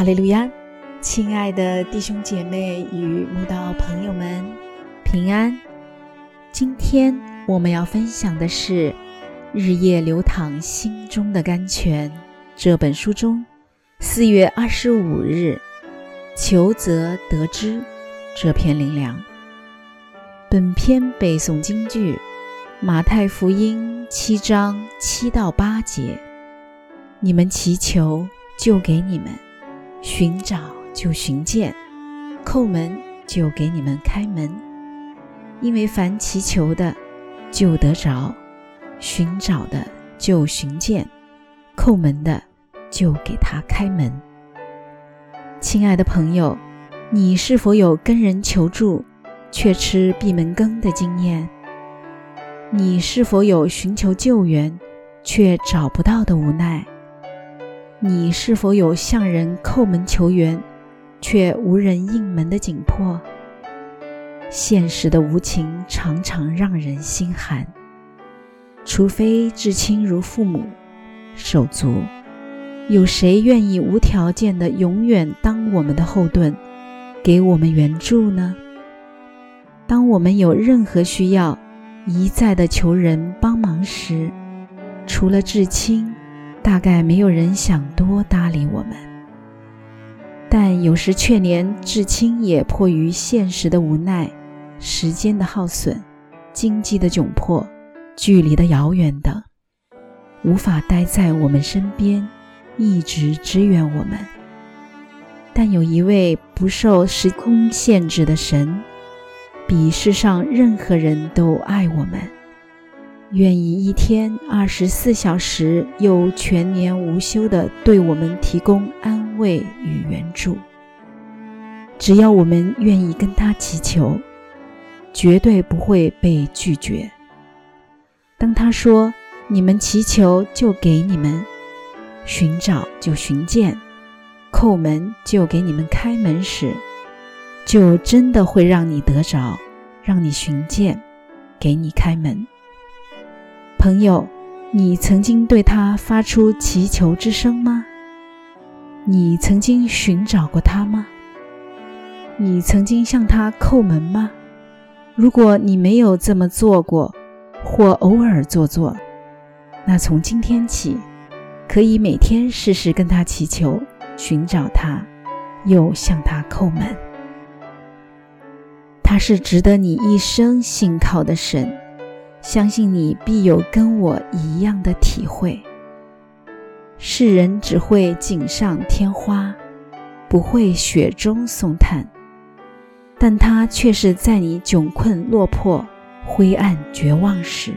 哈利路亚，亲爱的弟兄姐妹与慕道朋友们，平安。今天我们要分享的是《日夜流淌心中的甘泉》这本书中四月二十五日“求则得之”这篇灵粮。本篇背诵京剧《马太福音》七章七到八节：“你们祈求，就给你们。”寻找就寻见，叩门就给你们开门。因为凡祈求的，就得着；寻找的就寻见，叩门的就给他开门。亲爱的朋友，你是否有跟人求助却吃闭门羹的经验？你是否有寻求救援却找不到的无奈？你是否有向人叩门求援，却无人应门的紧迫？现实的无情常常让人心寒。除非至亲如父母、手足，有谁愿意无条件的永远当我们的后盾，给我们援助呢？当我们有任何需要，一再的求人帮忙时，除了至亲。大概没有人想多搭理我们，但有时却连至亲也迫于现实的无奈、时间的耗损、经济的窘迫、距离的遥远等，无法待在我们身边，一直支援我们。但有一位不受时空限制的神，比世上任何人都爱我们。愿意一天二十四小时又全年无休地对我们提供安慰与援助。只要我们愿意跟他祈求，绝对不会被拒绝。当他说“你们祈求就给你们，寻找就寻见，叩门就给你们开门”时，就真的会让你得着，让你寻见，给你开门。朋友，你曾经对他发出祈求之声吗？你曾经寻找过他吗？你曾经向他叩门吗？如果你没有这么做过，或偶尔做做，那从今天起，可以每天试试跟他祈求，寻找他，又向他叩门。他是值得你一生信靠的神。相信你必有跟我一样的体会。世人只会锦上添花，不会雪中送炭，但他却是在你窘困落魄、灰暗绝望时，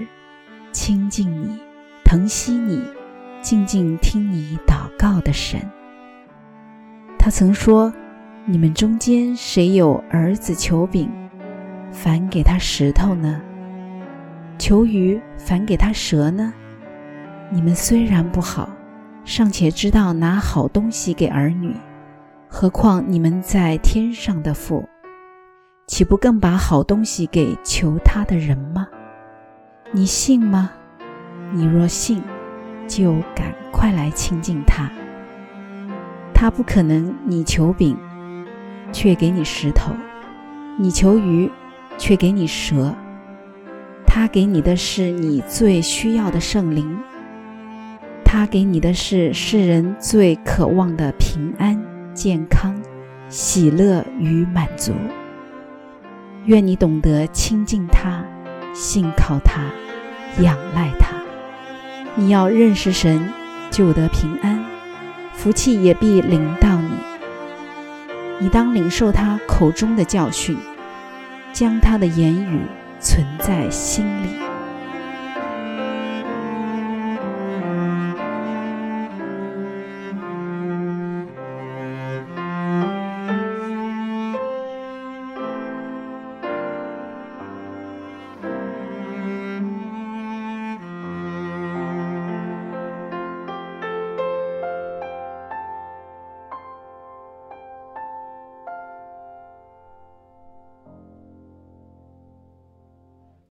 亲近你、疼惜你、静静听你祷告的神。他曾说：“你们中间谁有儿子求饼，反给他石头呢？”求鱼反给他蛇呢？你们虽然不好，尚且知道拿好东西给儿女，何况你们在天上的父，岂不更把好东西给求他的人吗？你信吗？你若信，就赶快来亲近他。他不可能你求饼，却给你石头；你求鱼，却给你蛇。他给你的是你最需要的圣灵，他给你的是世人最渴望的平安、健康、喜乐与满足。愿你懂得亲近他，信靠他，仰赖他。你要认识神，就得平安，福气也必临到你。你当领受他口中的教训，将他的言语。存在心里。